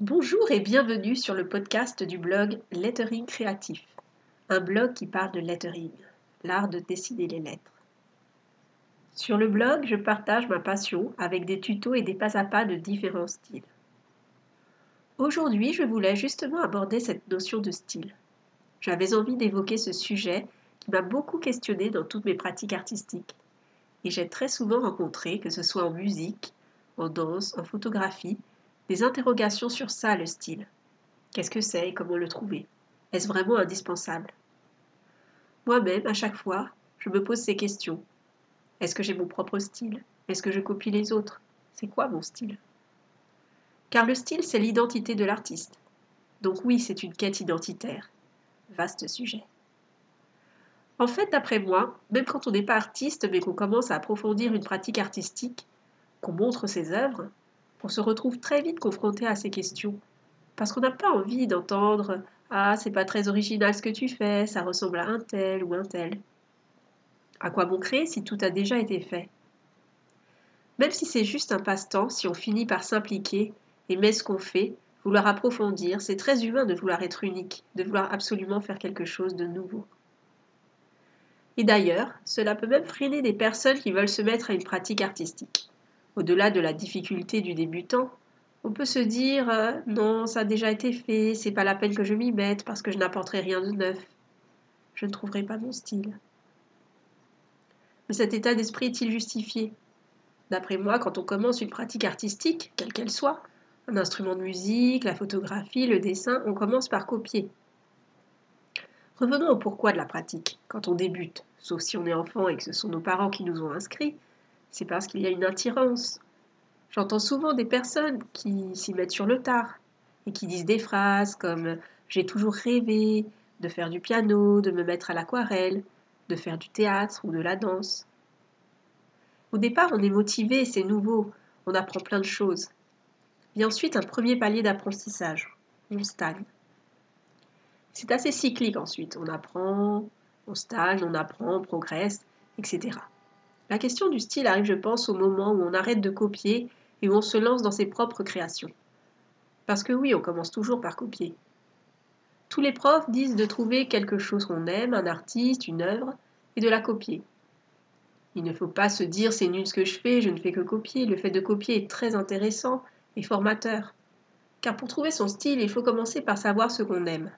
Bonjour et bienvenue sur le podcast du blog Lettering Créatif, un blog qui parle de lettering, l'art de dessiner les lettres. Sur le blog, je partage ma passion avec des tutos et des pas à pas de différents styles. Aujourd'hui, je voulais justement aborder cette notion de style. J'avais envie d'évoquer ce sujet qui m'a beaucoup questionné dans toutes mes pratiques artistiques. Et j'ai très souvent rencontré, que ce soit en musique, en danse, en photographie, des interrogations sur ça, le style. Qu'est-ce que c'est et comment le trouver? Est-ce vraiment indispensable? Moi-même, à chaque fois, je me pose ces questions. Est-ce que j'ai mon propre style? Est-ce que je copie les autres? C'est quoi mon style? Car le style, c'est l'identité de l'artiste. Donc oui, c'est une quête identitaire. Vaste sujet. En fait, d'après moi, même quand on n'est pas artiste, mais qu'on commence à approfondir une pratique artistique, qu'on montre ses œuvres, on se retrouve très vite confronté à ces questions. Parce qu'on n'a pas envie d'entendre Ah, c'est pas très original ce que tu fais, ça ressemble à un tel ou un tel. À quoi bon créer si tout a déjà été fait? Même si c'est juste un passe-temps, si on finit par s'impliquer, aimer ce qu'on fait, vouloir approfondir, c'est très humain de vouloir être unique, de vouloir absolument faire quelque chose de nouveau. Et d'ailleurs, cela peut même freiner des personnes qui veulent se mettre à une pratique artistique. Au-delà de la difficulté du débutant, on peut se dire euh, non, ça a déjà été fait, c'est pas la peine que je m'y mette parce que je n'apporterai rien de neuf. Je ne trouverai pas mon style. Mais cet état d'esprit est-il justifié? D'après moi, quand on commence une pratique artistique, quelle qu'elle soit, un instrument de musique, la photographie, le dessin, on commence par copier. Revenons au pourquoi de la pratique. Quand on débute, sauf si on est enfant et que ce sont nos parents qui nous ont inscrits, c'est parce qu'il y a une attirance. J'entends souvent des personnes qui s'y mettent sur le tard et qui disent des phrases comme j'ai toujours rêvé de faire du piano, de me mettre à l'aquarelle, de faire du théâtre ou de la danse. Au départ, on est motivé, c'est nouveau, on apprend plein de choses. Vient ensuite un premier palier d'apprentissage. On stagne. C'est assez cyclique ensuite. On apprend, on stagne, on apprend, on progresse, etc. La question du style arrive, je pense, au moment où on arrête de copier et où on se lance dans ses propres créations. Parce que oui, on commence toujours par copier. Tous les profs disent de trouver quelque chose qu'on aime, un artiste, une œuvre, et de la copier. Il ne faut pas se dire c'est nul ce que je fais, je ne fais que copier. Le fait de copier est très intéressant et formateur. Car pour trouver son style, il faut commencer par savoir ce qu'on aime.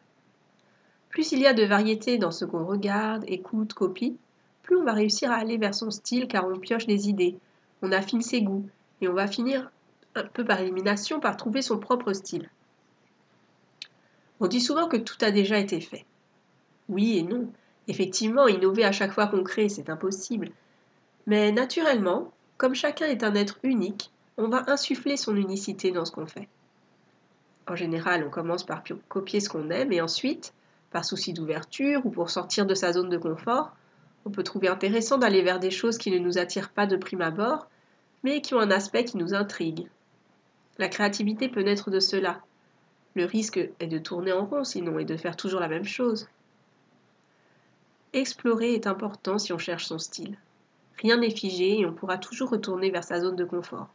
Plus il y a de variété dans ce qu'on regarde, écoute, copie, plus on va réussir à aller vers son style car on pioche des idées, on affine ses goûts, et on va finir, un peu par élimination, par trouver son propre style. On dit souvent que tout a déjà été fait. Oui et non. Effectivement, innover à chaque fois qu'on crée, c'est impossible. Mais naturellement, comme chacun est un être unique, on va insuffler son unicité dans ce qu'on fait. En général, on commence par copier ce qu'on aime et ensuite, par souci d'ouverture ou pour sortir de sa zone de confort, on peut trouver intéressant d'aller vers des choses qui ne nous attirent pas de prime abord, mais qui ont un aspect qui nous intrigue. La créativité peut naître de cela. Le risque est de tourner en rond sinon et de faire toujours la même chose. Explorer est important si on cherche son style. Rien n'est figé et on pourra toujours retourner vers sa zone de confort.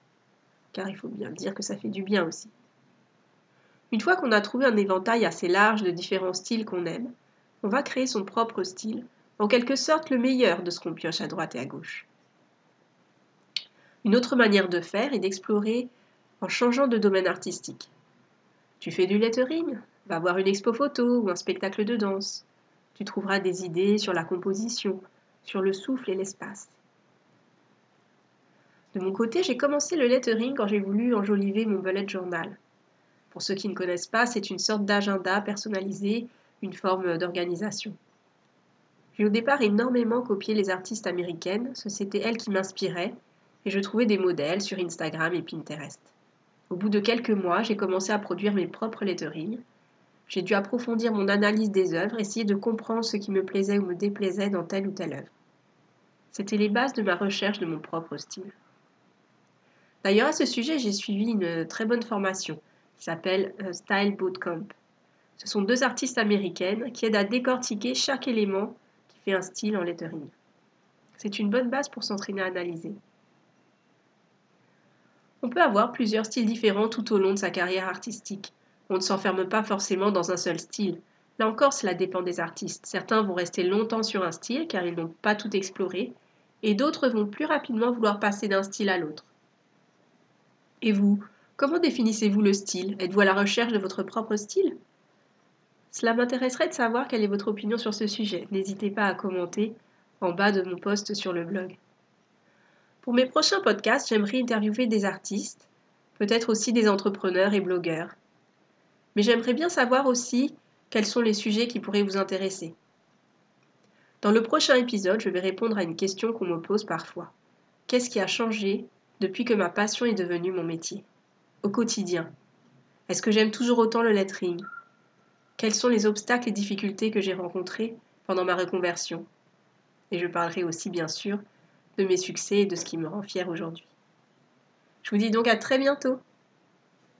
Car il faut bien dire que ça fait du bien aussi. Une fois qu'on a trouvé un éventail assez large de différents styles qu'on aime, on va créer son propre style en quelque sorte le meilleur de ce qu'on pioche à droite et à gauche. Une autre manière de faire est d'explorer en changeant de domaine artistique. Tu fais du lettering Va voir une expo photo ou un spectacle de danse. Tu trouveras des idées sur la composition, sur le souffle et l'espace. De mon côté, j'ai commencé le lettering quand j'ai voulu enjoliver mon bullet journal. Pour ceux qui ne connaissent pas, c'est une sorte d'agenda personnalisé, une forme d'organisation. J'ai au départ énormément copié les artistes américaines, c'était elles qui m'inspiraient, et je trouvais des modèles sur Instagram et Pinterest. Au bout de quelques mois, j'ai commencé à produire mes propres letterings. J'ai dû approfondir mon analyse des œuvres, essayer de comprendre ce qui me plaisait ou me déplaisait dans telle ou telle œuvre. C'était les bases de ma recherche de mon propre style. D'ailleurs, à ce sujet, j'ai suivi une très bonne formation qui s'appelle euh, Style Bootcamp. Ce sont deux artistes américaines qui aident à décortiquer chaque élément un style en lettering. C'est une bonne base pour s'entraîner à analyser. On peut avoir plusieurs styles différents tout au long de sa carrière artistique. On ne s'enferme pas forcément dans un seul style. Là encore, cela dépend des artistes. Certains vont rester longtemps sur un style car ils n'ont pas tout exploré, et d'autres vont plus rapidement vouloir passer d'un style à l'autre. Et vous, comment définissez-vous le style? Êtes-vous à la recherche de votre propre style? Cela m'intéresserait de savoir quelle est votre opinion sur ce sujet. N'hésitez pas à commenter en bas de mon post sur le blog. Pour mes prochains podcasts, j'aimerais interviewer des artistes, peut-être aussi des entrepreneurs et blogueurs. Mais j'aimerais bien savoir aussi quels sont les sujets qui pourraient vous intéresser. Dans le prochain épisode, je vais répondre à une question qu'on me pose parfois. Qu'est-ce qui a changé depuis que ma passion est devenue mon métier? Au quotidien. Est-ce que j'aime toujours autant le lettering? Quels sont les obstacles et difficultés que j'ai rencontrés pendant ma reconversion? Et je parlerai aussi bien sûr de mes succès et de ce qui me rend fière aujourd'hui. Je vous dis donc à très bientôt